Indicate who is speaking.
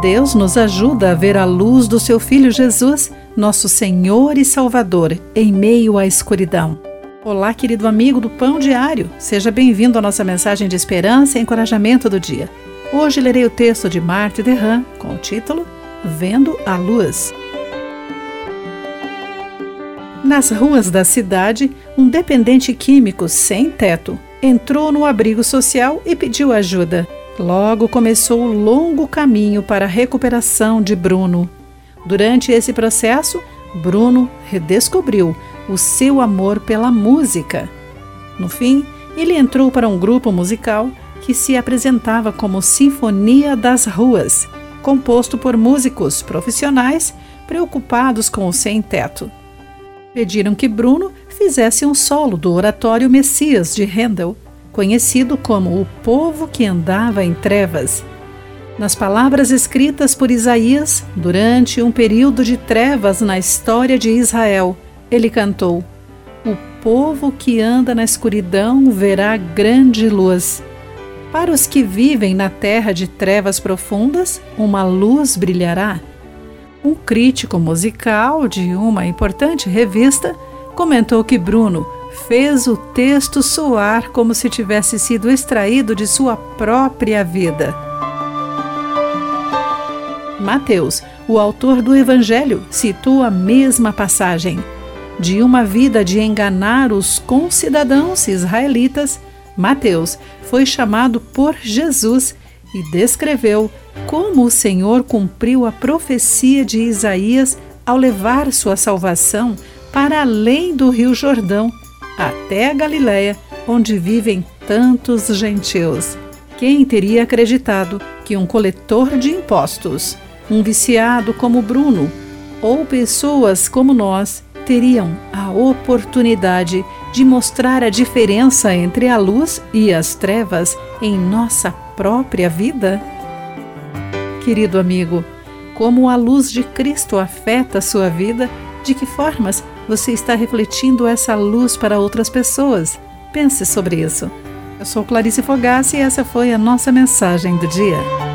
Speaker 1: Deus nos ajuda a ver a luz do seu Filho Jesus, nosso Senhor e Salvador, em meio à escuridão. Olá, querido amigo do Pão Diário. Seja bem-vindo à nossa mensagem de esperança e encorajamento do dia. Hoje lerei o texto de Marta Derram com o título Vendo a Luz. Nas ruas da cidade, um dependente químico sem teto entrou no abrigo social e pediu ajuda. Logo começou o longo caminho para a recuperação de Bruno. Durante esse processo, Bruno redescobriu o seu amor pela música. No fim, ele entrou para um grupo musical que se apresentava como Sinfonia das Ruas, composto por músicos profissionais preocupados com o sem-teto. Pediram que Bruno fizesse um solo do oratório Messias de Handel conhecido como o povo que andava em trevas. Nas palavras escritas por Isaías durante um período de trevas na história de Israel, ele cantou: O povo que anda na escuridão verá grande luz. Para os que vivem na terra de trevas profundas, uma luz brilhará. Um crítico musical de uma importante revista comentou que Bruno fez o texto soar como se tivesse sido extraído de sua própria vida. Mateus, o autor do Evangelho, citou a mesma passagem. De uma vida de enganar os concidadãos israelitas, Mateus foi chamado por Jesus e descreveu como o Senhor cumpriu a profecia de Isaías ao levar sua salvação para além do Rio Jordão até a Galiléia, onde vivem tantos gentios. Quem teria acreditado que um coletor de impostos, um viciado como Bruno, ou pessoas como nós teriam a oportunidade de mostrar a diferença entre a luz e as trevas em nossa própria vida? Querido amigo, como a luz de Cristo afeta a sua vida, de que formas você está refletindo essa luz para outras pessoas? Pense sobre isso. Eu sou Clarice Fogassi e essa foi a nossa mensagem do dia.